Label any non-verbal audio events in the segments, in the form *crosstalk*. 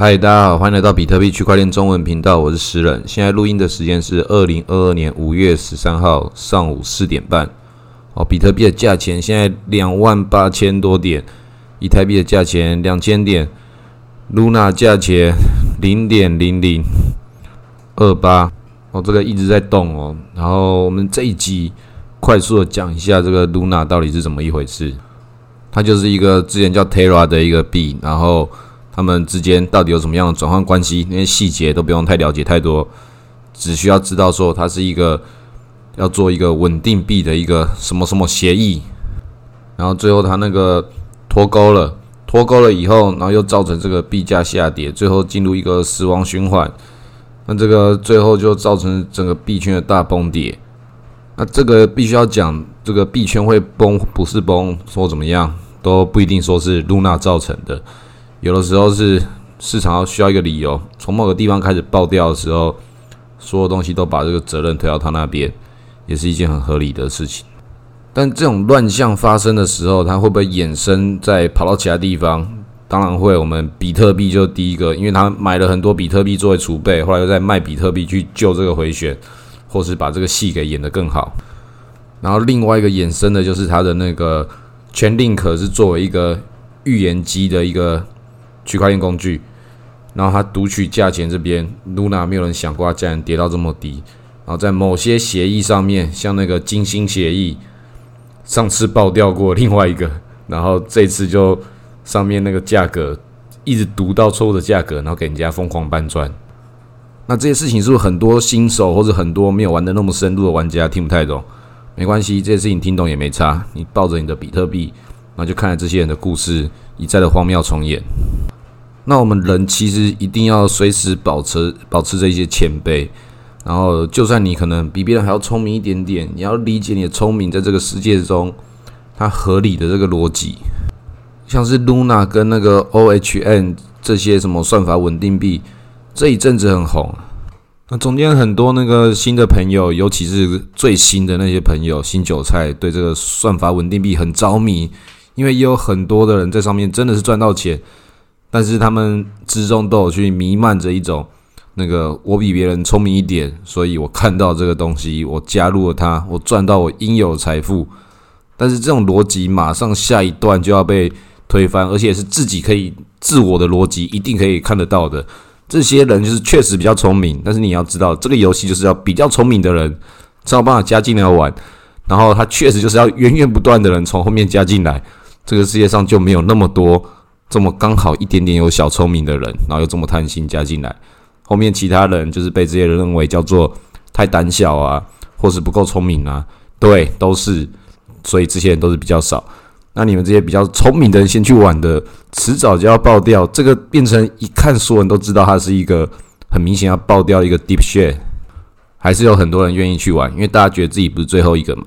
嗨，大家好，欢迎来到比特币区块链中文频道，我是石人。现在录音的时间是二零二二年五月十三号上午四点半。哦，比特币的价钱现在两万八千多点，以太币的价钱两千点，Luna 价钱零点零零二八。哦，这个一直在动哦。然后我们这一集快速的讲一下这个 Luna 到底是怎么一回事。它就是一个之前叫 Terra 的一个币，然后。他们之间到底有什么样的转换关系？那些细节都不用太了解太多，只需要知道说它是一个要做一个稳定币的一个什么什么协议，然后最后它那个脱钩了，脱钩了以后，然后又造成这个币价下跌，最后进入一个死亡循环，那这个最后就造成整个币圈的大崩跌。那这个必须要讲，这个币圈会崩不是崩，说怎么样都不一定说是露娜造成的。有的时候是市场要需要一个理由，从某个地方开始爆掉的时候，所有东西都把这个责任推到他那边，也是一件很合理的事情。但这种乱象发生的时候，它会不会衍生再跑到其他地方？当然会。我们比特币就第一个，因为他买了很多比特币作为储备，后来又在卖比特币去救这个回旋，或是把这个戏给演得更好。然后另外一个衍生的就是它的那个全令可是作为一个预言机的一个。区块链工具，然后它读取价钱这边，Luna 没有人想过它价钱跌到这么低。然后在某些协议上面，像那个金星协议，上次爆掉过另外一个，然后这次就上面那个价格一直读到错误的价格，然后给人家疯狂搬砖。那这些事情是不是很多新手或者很多没有玩的那么深入的玩家听不太懂？没关系，这些事情听懂也没差。你抱着你的比特币，然后就看着这些人的故事一再的荒谬重演。那我们人其实一定要随时保持保持这些谦卑，然后就算你可能比别人还要聪明一点点，你要理解你的聪明在这个世界中它合理的这个逻辑。像是 Luna 跟那个 OHN 这些什么算法稳定币，这一阵子很红。那中间很多那个新的朋友，尤其是最新的那些朋友，新韭菜对这个算法稳定币很着迷，因为也有很多的人在上面真的是赚到钱。但是他们之中都有去弥漫着一种，那个我比别人聪明一点，所以我看到这个东西，我加入了它，我赚到我应有财富。但是这种逻辑马上下一段就要被推翻，而且是自己可以自我的逻辑一定可以看得到的。这些人就是确实比较聪明，但是你要知道，这个游戏就是要比较聪明的人才有办法加进来玩，然后他确实就是要源源不断的人从后面加进来，这个世界上就没有那么多。这么刚好一点点有小聪明的人，然后又这么贪心加进来，后面其他人就是被这些人认为叫做太胆小啊，或是不够聪明啊，对，都是，所以这些人都是比较少。那你们这些比较聪明的人先去玩的，迟早就要爆掉。这个变成一看，所有人都知道它是一个很明显要爆掉一个 deep share，还是有很多人愿意去玩，因为大家觉得自己不是最后一个嘛。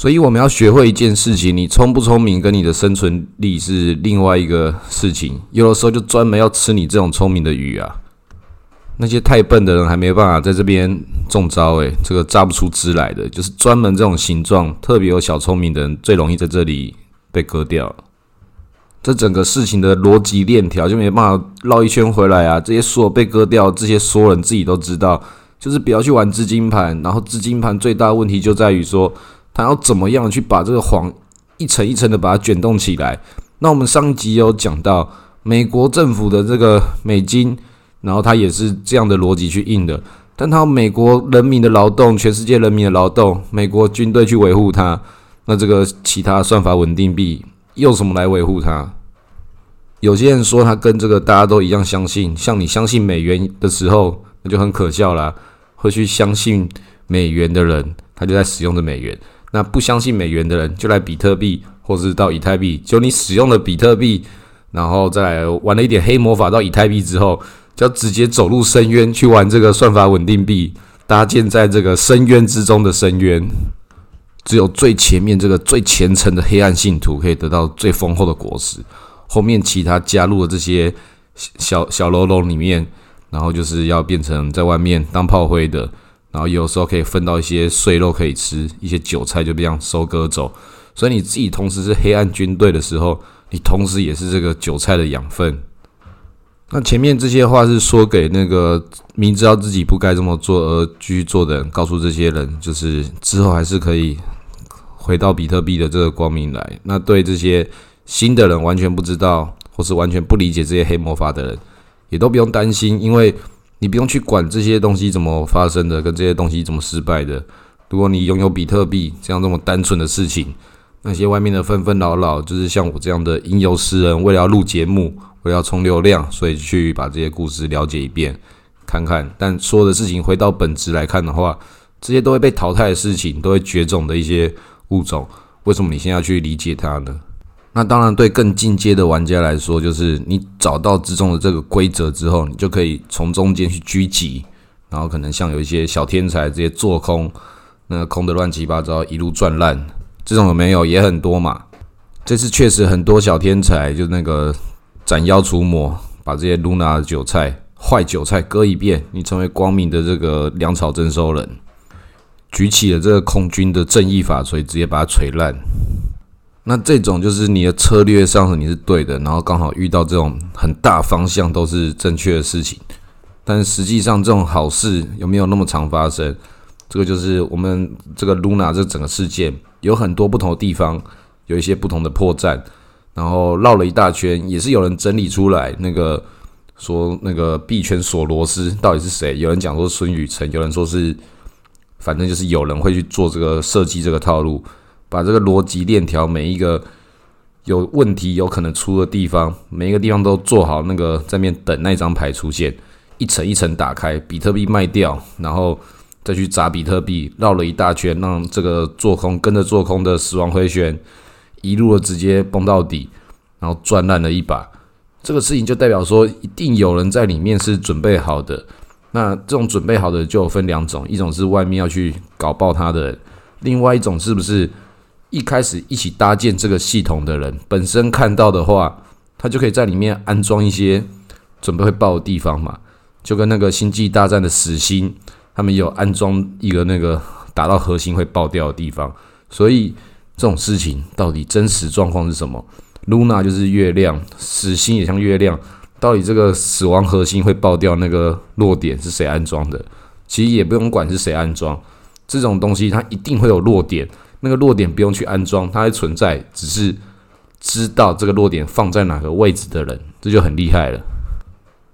所以我们要学会一件事情：你聪不聪明跟你的生存力是另外一个事情。有的时候就专门要吃你这种聪明的鱼啊！那些太笨的人还没办法在这边中招，诶，这个榨不出汁来的，就是专门这种形状特别有小聪明的人最容易在这里被割掉。这整个事情的逻辑链条就没办法绕一圈回来啊！这些所有被割掉，这些所有人自己都知道，就是不要去玩资金盘。然后资金盘最大的问题就在于说。他要怎么样去把这个谎一层一层的把它卷动起来？那我们上集有讲到美国政府的这个美金，然后它也是这样的逻辑去印的。但它美国人民的劳动，全世界人民的劳动，美国军队去维护它，那这个其他算法稳定币用什么来维护它？有些人说他跟这个大家都一样相信，像你相信美元的时候，那就很可笑啦。会去相信美元的人，他就在使用着美元。那不相信美元的人，就来比特币，或是到以太币。就你使用了比特币，然后再来玩了一点黑魔法到以太币之后，就直接走入深渊去玩这个算法稳定币，搭建在这个深渊之中的深渊。只有最前面这个最虔诚的黑暗信徒可以得到最丰厚的果实，后面其他加入了这些小小喽啰里面，然后就是要变成在外面当炮灰的。然后有时候可以分到一些碎肉可以吃，一些韭菜就这样收割走。所以你自己同时是黑暗军队的时候，你同时也是这个韭菜的养分。那前面这些话是说给那个明知道自己不该这么做而继续做的人，告诉这些人，就是之后还是可以回到比特币的这个光明来。那对这些新的人完全不知道或是完全不理解这些黑魔法的人，也都不用担心，因为你不用去管这些东西怎么发生的，跟这些东西怎么失败的。如果你拥有比特币这样这么单纯的事情，那些外面的纷纷扰扰，就是像我这样的吟游诗人，为了要录节目。我要充流量，所以去把这些故事了解一遍，看看。但所有的事情回到本质来看的话，这些都会被淘汰的事情，都会绝种的一些物种，为什么你现在要去理解它呢？那当然，对更进阶的玩家来说，就是你找到之中的这个规则之后，你就可以从中间去狙击，然后可能像有一些小天才直接做空，那空的乱七八糟，一路赚烂，这种有没有也很多嘛。这次确实很多小天才，就那个。斩妖除魔，把这些 Luna 的韭菜、坏韭菜割一遍，你成为光明的这个粮草征收人。举起了这个空军的正义法锤，直接把它锤烂。那这种就是你的策略上你是对的，然后刚好遇到这种很大方向都是正确的事情。但实际上这种好事有没有那么常发生？这个就是我们这个 Luna 这整个事件有很多不同的地方，有一些不同的破绽。然后绕了一大圈，也是有人整理出来。那个说那个币圈锁螺丝到底是谁？有人讲说孙宇晨，有人说是，反正就是有人会去做这个设计这个套路，把这个逻辑链条每一个有问题有可能出的地方，每一个地方都做好那个在面等那张牌出现，一层一层打开，比特币卖掉，然后再去砸比特币，绕了一大圈，让这个做空跟着做空的死亡回旋。一路的直接崩到底，然后赚烂了一把，这个事情就代表说，一定有人在里面是准备好的。那这种准备好的就分两种，一种是外面要去搞爆他的，另外一种是不是一开始一起搭建这个系统的人本身看到的话，他就可以在里面安装一些准备会爆的地方嘛？就跟那个星际大战的死星，他们有安装一个那个打到核心会爆掉的地方，所以。这种事情到底真实状况是什么？Luna 就是月亮，死星也像月亮。到底这个死亡核心会爆掉那个落点是谁安装的？其实也不用管是谁安装，这种东西它一定会有落点。那个落点不用去安装，它还存在，只是知道这个落点放在哪个位置的人，这就很厉害了。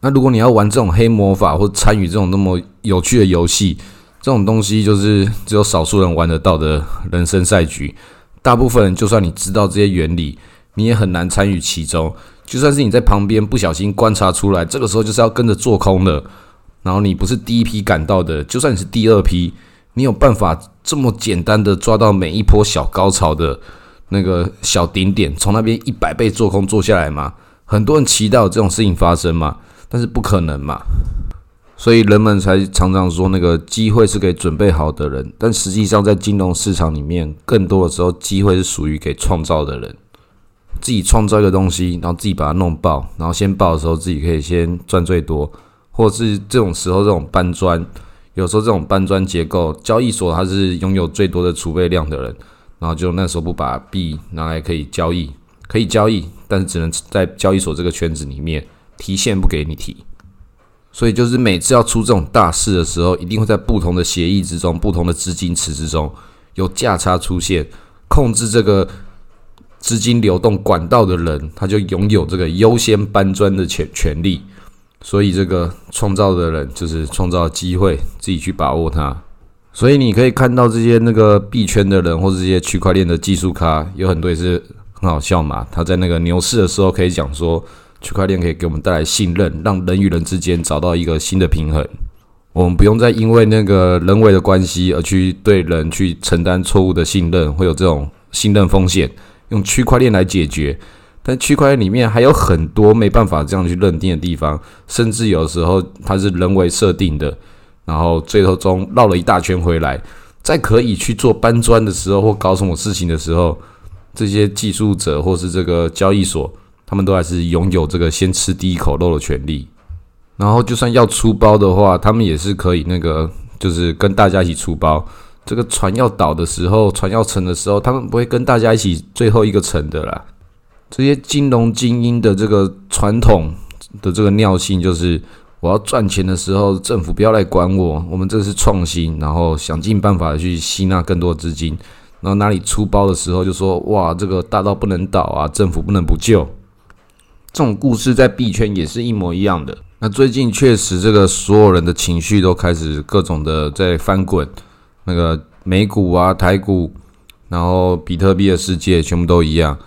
那如果你要玩这种黑魔法，或参与这种那么有趣的游戏，这种东西就是只有少数人玩得到的人生赛局。大部分人，就算你知道这些原理，你也很难参与其中。就算是你在旁边不小心观察出来，这个时候就是要跟着做空的。然后你不是第一批赶到的，就算你是第二批，你有办法这么简单的抓到每一波小高潮的那个小顶点，从那边一百倍做空做下来吗？很多人期待有这种事情发生嘛，但是不可能嘛。所以人们才常常说，那个机会是给准备好的人。但实际上，在金融市场里面，更多的时候，机会是属于给创造的人。自己创造一个东西，然后自己把它弄爆，然后先爆的时候，自己可以先赚最多。或者是这种时候，这种搬砖，有时候这种搬砖结构，交易所它是拥有最多的储备量的人，然后就那时候不把币拿来可以交易，可以交易，但是只能在交易所这个圈子里面提现，不给你提。所以就是每次要出这种大事的时候，一定会在不同的协议之中、不同的资金池之中有价差出现，控制这个资金流动管道的人，他就拥有这个优先搬砖的权权利。所以这个创造的人就是创造机会，自己去把握它。所以你可以看到这些那个币圈的人，或者这些区块链的技术咖，有很多也是很好笑嘛。他在那个牛市的时候可以讲说。区块链可以给我们带来信任，让人与人之间找到一个新的平衡。我们不用再因为那个人为的关系而去对人去承担错误的信任，会有这种信任风险。用区块链来解决，但区块链里面还有很多没办法这样去认定的地方，甚至有时候它是人为设定的。然后最后中绕了一大圈回来，在可以去做搬砖的时候或搞什么事情的时候，这些技术者或是这个交易所。他们都还是拥有这个先吃第一口肉的权利，然后就算要出包的话，他们也是可以那个，就是跟大家一起出包。这个船要倒的时候，船要沉的时候，他们不会跟大家一起最后一个沉的啦。这些金融精英的这个传统的这个尿性就是，我要赚钱的时候，政府不要来管我，我们这是创新，然后想尽办法去吸纳更多资金，然后哪里出包的时候就说，哇，这个大到不能倒啊，政府不能不救。这种故事在币圈也是一模一样的。那最近确实，这个所有人的情绪都开始各种的在翻滚，那个美股啊、台股，然后比特币的世界全部都一样。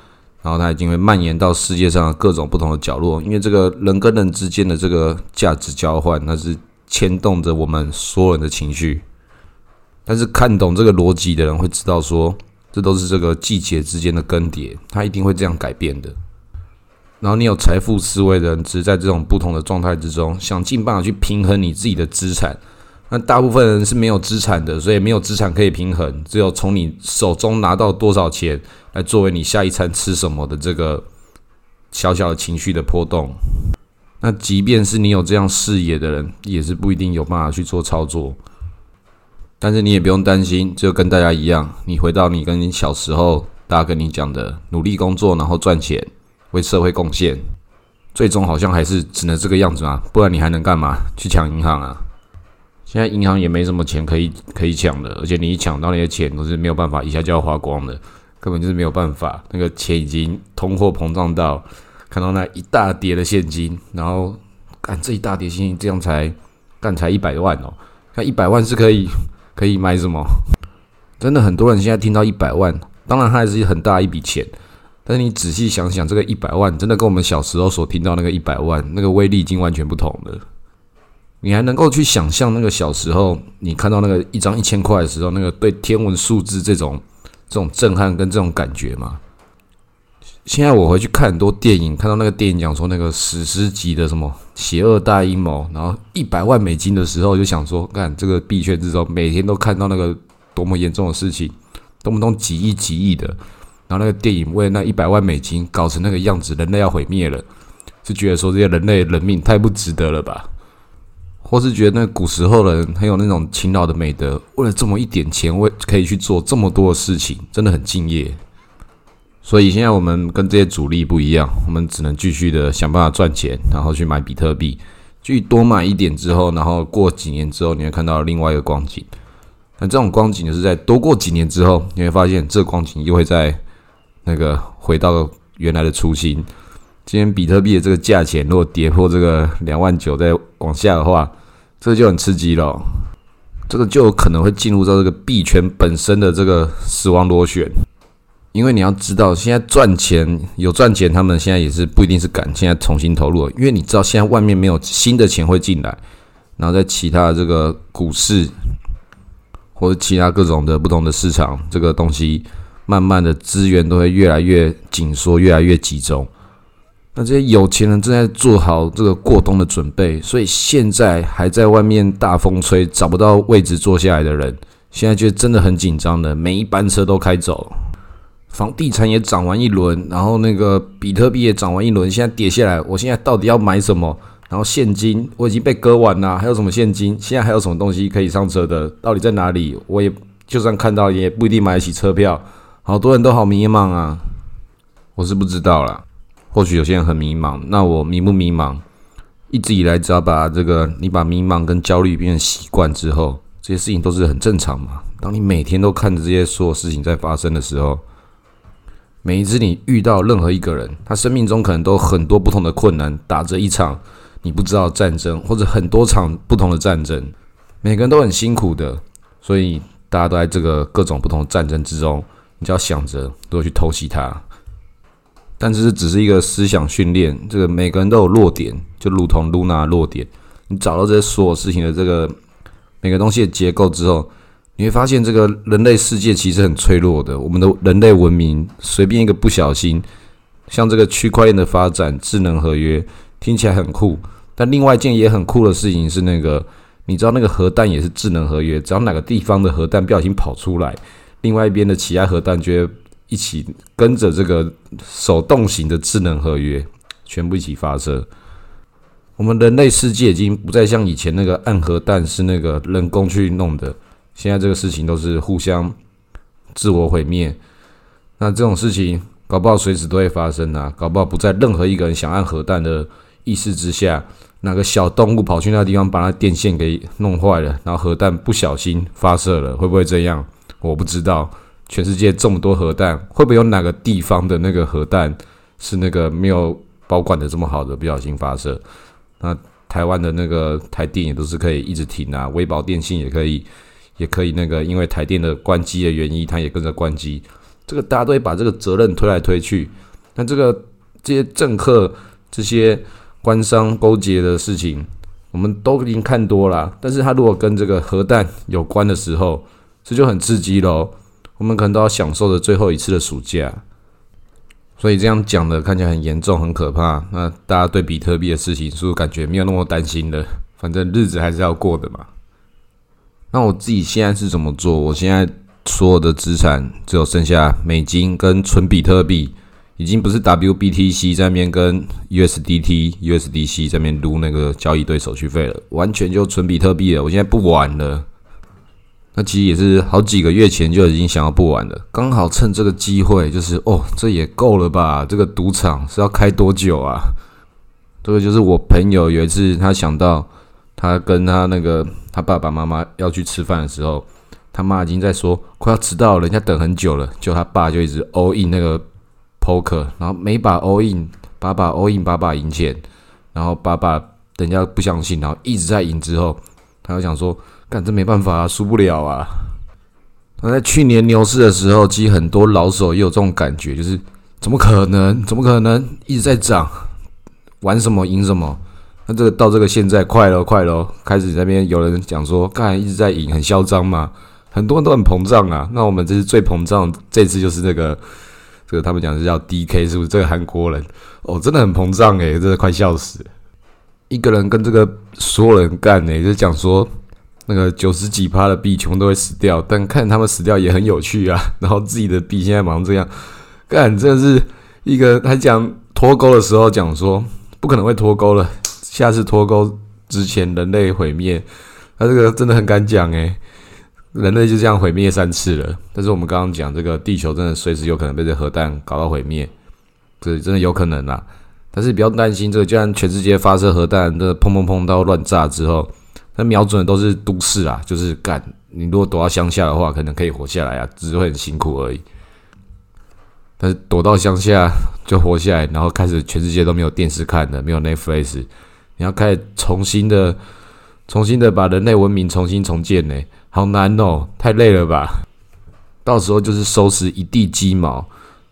然后它已经会蔓延到世界上各种不同的角落，因为这个人跟人之间的这个价值交换，那是牵动着我们所有人的情绪。但是看懂这个逻辑的人会知道，说这都是这个季节之间的更迭，它一定会这样改变的。然后你有财富思维的人，只是在这种不同的状态之中，想尽办法去平衡你自己的资产。那大部分人是没有资产的，所以没有资产可以平衡，只有从你手中拿到多少钱。来作为你下一餐吃什么的这个小小的情绪的波动，那即便是你有这样视野的人，也是不一定有办法去做操作。但是你也不用担心，就跟大家一样，你回到你跟你小时候大家跟你讲的，努力工作，然后赚钱，为社会贡献，最终好像还是只能这个样子啊，不然你还能干嘛？去抢银行啊？现在银行也没什么钱可以可以抢的，而且你一抢到那些钱都是没有办法一下就要花光的。根本就是没有办法，那个钱已经通货膨胀到看到那一大叠的现金，然后干这一大叠现金，这样才干才一百万哦。那一百万是可以 *laughs* 可以买什么？真的很多人现在听到一百万，当然它还是很大一笔钱，但是你仔细想想，这个一百万真的跟我们小时候所听到那个一百万那个威力已经完全不同了。你还能够去想象那个小时候你看到那个一张一千块的时候，那个对天文数字这种。这种震撼跟这种感觉吗，现在我回去看很多电影，看到那个电影讲说那个史诗级的什么邪恶大阴谋，然后一百万美金的时候，就想说，看这个币圈之中，每天都看到那个多么严重的事情，动不动几亿几亿的，然后那个电影为那一百万美金搞成那个样子，人类要毁灭了，是觉得说这些人类人命太不值得了吧？或是觉得那古时候的人很有那种勤劳的美德，为了这么一点钱，为可以去做这么多的事情，真的很敬业。所以现在我们跟这些主力不一样，我们只能继续的想办法赚钱，然后去买比特币，去多买一点之后，然后过几年之后，你会看到另外一个光景。那这种光景就是在多过几年之后，你会发现这光景又会在那个回到原来的初心。今天比特币的这个价钱如果跌破这个两万九再往下的话，这就很刺激了，这个就有可能会进入到这个币圈本身的这个死亡螺旋，因为你要知道，现在赚钱有赚钱，他们现在也是不一定是敢现在重新投入，因为你知道现在外面没有新的钱会进来，然后在其他这个股市或者其他各种的不同的市场，这个东西慢慢的资源都会越来越紧缩，越来越集中。那这些有钱人正在做好这个过冬的准备，所以现在还在外面大风吹找不到位置坐下来的人，现在就真的很紧张的，每一班车都开走。房地产也涨完一轮，然后那个比特币也涨完一轮，现在跌下来，我现在到底要买什么？然后现金我已经被割完了，还有什么现金？现在还有什么东西可以上车的？到底在哪里？我也就算看到，也不一定买得起车票。好多人都好迷茫啊，我是不知道啦。或许有些人很迷茫，那我迷不迷茫？一直以来，只要把这个你把迷茫跟焦虑变成习惯之后，这些事情都是很正常嘛。当你每天都看着这些所有事情在发生的时候，每一次你遇到任何一个人，他生命中可能都很多不同的困难，打着一场你不知道战争，或者很多场不同的战争，每个人都很辛苦的，所以大家都在这个各种不同的战争之中，你就要想着如何去偷袭他。但是只是一个思想训练，这个每个人都有弱点，就如同露娜的弱点。你找到这些所有事情的这个每个东西的结构之后，你会发现这个人类世界其实很脆弱的。我们的人类文明随便一个不小心，像这个区块链的发展、智能合约，听起来很酷。但另外一件也很酷的事情是，那个你知道那个核弹也是智能合约，只要哪个地方的核弹不小心跑出来，另外一边的其他核弹就会。一起跟着这个手动型的智能合约，全部一起发射。我们人类世界已经不再像以前那个暗核弹是那个人工去弄的，现在这个事情都是互相自我毁灭。那这种事情搞不好随时都会发生啊！搞不好不在任何一个人想按核弹的意识之下，哪个小动物跑去那个地方把那电线给弄坏了，然后核弹不小心发射了，会不会这样？我不知道。全世界这么多核弹，会不会有哪个地方的那个核弹是那个没有保管的这么好的不小心发射？那台湾的那个台电也都是可以一直停啊，微保电信也可以，*laughs* 也可以那个因为台电的关机的原因，它也跟着关机。这个大家都会把这个责任推来推去。那这个这些政客、这些官商勾结的事情，我们都已经看多了。但是他如果跟这个核弹有关的时候，这就很刺激喽。我们可能都要享受着最后一次的暑假。所以这样讲的看起来很严重、很可怕。那大家对比特币的事情，是不是感觉没有那么担心了？反正日子还是要过的嘛。那我自己现在是怎么做？我现在所有的资产只有剩下美金跟纯比特币。已经不是 WBTC 在面跟 USDT、USDC 在面撸那个交易对手续费了，完全就纯比特币了。我现在不玩了。那其实也是好几个月前就已经想要不玩了，刚好趁这个机会，就是哦，这也够了吧？这个赌场是要开多久啊？这个就是我朋友有一次他想到，他跟他那个他爸爸妈妈要去吃饭的时候，他妈已经在说快要迟到了，人家等很久了，就他爸就一直 all in 那个。poker，然后每把 all in，把把 all in，把把赢钱，然后把把人家不相信，然后一直在赢之后，他就想说，干这没办法啊，输不了啊。那在去年牛市的时候，其实很多老手也有这种感觉，就是怎么可能，怎么可能一直在涨，玩什么赢什么？那这个到这个现在快了，快了，开始那边有人讲说，刚才一直在赢，很嚣张嘛，很多人都很膨胀啊。那我们这是最膨胀，这次就是那个。这个他们讲是叫 DK，是不是这个韩国人？哦，真的很膨胀诶，真的快笑死！一个人跟这个所有人干诶，就讲说那个九十几趴的币全部都会死掉，但看他们死掉也很有趣啊。*laughs* 然后自己的币现在忙这样干，真的是一个他讲脱钩的时候讲说不可能会脱钩了，下次脱钩之前人类毁灭，他这个真的很敢讲诶。人类就这样毁灭三次了，但是我们刚刚讲这个地球真的随时有可能被这核弹搞到毁灭，这真的有可能啊！但是不要担心，这个既然全世界发射核弹，这砰砰砰到乱炸之后，它瞄准的都是都市啊，就是干你如果躲到乡下的话，可能可以活下来啊，只是会很辛苦而已。但是躲到乡下就活下来，然后开始全世界都没有电视看的，没有 Netflix，你要开始重新的、重新的把人类文明重新重建呢？好难哦，太累了吧？到时候就是收拾一地鸡毛。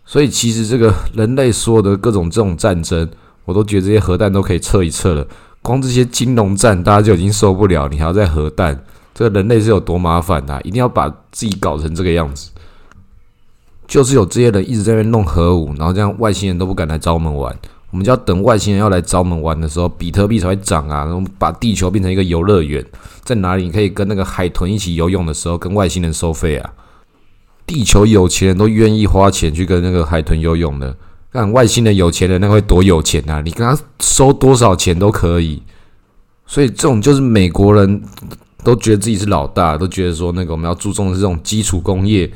所以其实这个人类所有的各种这种战争，我都觉得这些核弹都可以撤一撤了。光这些金融战，大家就已经受不了，你还要再核弹，这个人类是有多麻烦啊？一定要把自己搞成这个样子，就是有这些人一直在那边弄核武，然后这样外星人都不敢来找我们玩。我们就要等外星人要来找我们玩的时候，比特币才会涨啊！然后把地球变成一个游乐园，在哪里你可以跟那个海豚一起游泳的时候，跟外星人收费啊！地球有钱人都愿意花钱去跟那个海豚游泳的，看外星人有钱人那会多有钱啊！你跟他收多少钱都可以。所以这种就是美国人都觉得自己是老大，都觉得说那个我们要注重的是这种基础工业，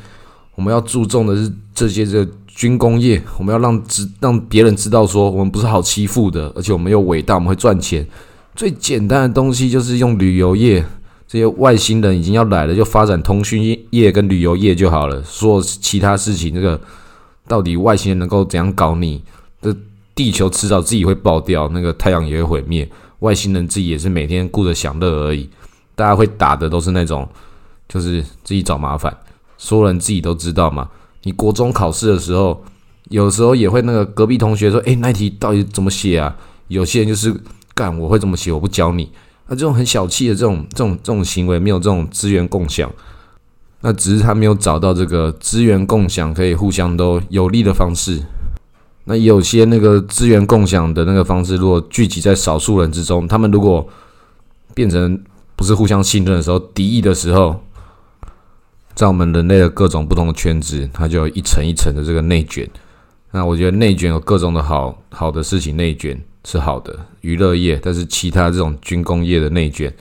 我们要注重的是这些这个。军工业，我们要让知让别人知道说我们不是好欺负的，而且我们又伟大，我们会赚钱。最简单的东西就是用旅游业，这些外星人已经要来了，就发展通讯业跟旅游业就好了。说其他事情，这个到底外星人能够怎样搞你？这地球迟早自己会爆掉，那个太阳也会毁灭，外星人自己也是每天顾着享乐而已。大家会打的都是那种，就是自己找麻烦，所有人自己都知道嘛。你国中考试的时候，有时候也会那个隔壁同学说：“诶，那题到底怎么写啊？”有些人就是干，我会怎么写，我不教你。那这种很小气的这种这种这种行为，没有这种资源共享，那只是他没有找到这个资源共享可以互相都有利的方式。那有些那个资源共享的那个方式，如果聚集在少数人之中，他们如果变成不是互相信任的时候，敌意的时候。在我们人类的各种不同的圈子，它就一层一层的这个内卷。那我觉得内卷有各种的好好的事情，内卷是好的娱乐业，但是其他这种军工业的内卷，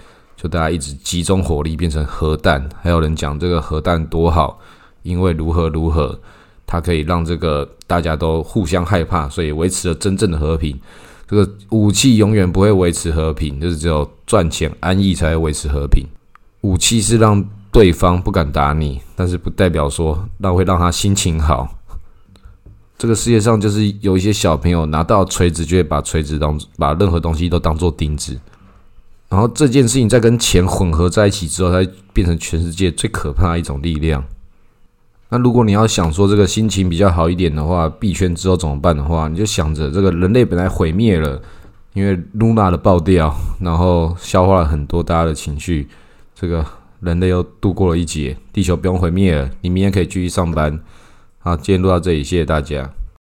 就大家一直集中火力变成核弹。还有人讲这个核弹多好，因为如何如何，它可以让这个大家都互相害怕，所以维持了真正的和平。这个武器永远不会维持和平，就是只有赚钱安逸才会维持和平。武器是让对方不敢打你，但是不代表说那会让他心情好。这个世界上就是有一些小朋友拿到锤子，就会把锤子当把任何东西都当做钉子。然后这件事情再跟钱混合在一起之后，它变成全世界最可怕的一种力量。那如果你要想说这个心情比较好一点的话，币圈之后怎么办的话，你就想着这个人类本来毁灭了，因为 Luna 的爆掉，然后消化了很多大家的情绪，这个人类又度过了一劫，地球不用毁灭了，你明天可以继续上班。好，今天录到这里，谢谢大家。